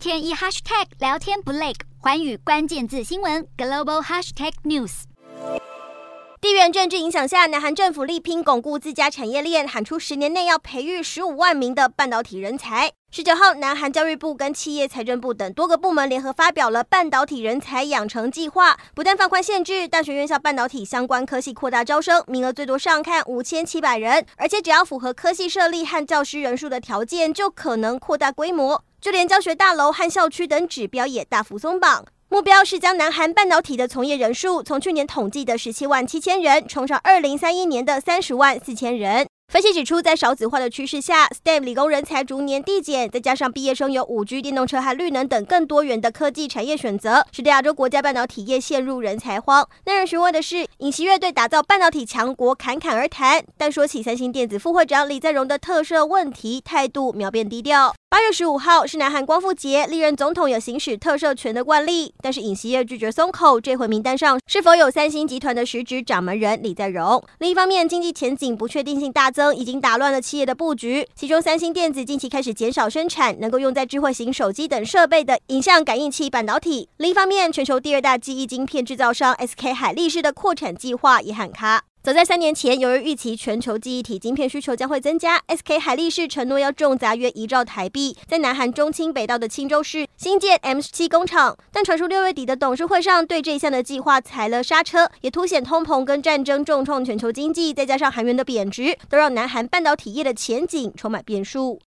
天一 hashtag 聊天不累，环宇关键字新闻 global hashtag news。地缘政治影响下，南韩政府力拼巩固自家产业链，喊出十年内要培育十五万名的半导体人才。十九号，南韩教育部跟企业财政部等多个部门联合发表了半导体人才养成计划，不但放宽限制，大学院校半导体相关科系扩大招生，名额最多上看五千七百人，而且只要符合科系设立和教师人数的条件，就可能扩大规模。就连教学大楼和校区等指标也大幅松绑。目标是将南韩半导体的从业人数从去年统计的十七万七千人，冲上二零三一年的三十万四千人。分析指出，在少子化的趋势下，STEM 理工人才逐年递减，再加上毕业生有五 G、电动车和绿能等更多元的科技产业选择，使得亚洲国家半导体业陷入人才荒。耐人寻味的是，尹锡悦对打造半导体强国侃侃而谈，但说起三星电子副会长李在镕的特赦问题，态度秒变低调。八月十五号是南韩光复节，历任总统有行使特赦权的惯例，但是尹锡悦拒绝松口。这回名单上是否有三星集团的实职掌门人李在镕？另一方面，经济前景不确定性大增，已经打乱了企业的布局。其中，三星电子近期开始减少生产能够用在智慧型手机等设备的影像感应器半导体。另一方面，全球第二大记忆晶片制造商 SK 海力士的扩产计划也喊卡。早在三年前，由于预期全球记忆体晶片需求将会增加，SK 海力士承诺要重砸约一兆台币，在南韩中青北道的青州市新建 M 七工厂。但传出六月底的董事会上对这一项的计划踩了刹车，也凸显通膨跟战争重创全球经济，再加上韩元的贬值，都让南韩半导体业的前景充满变数。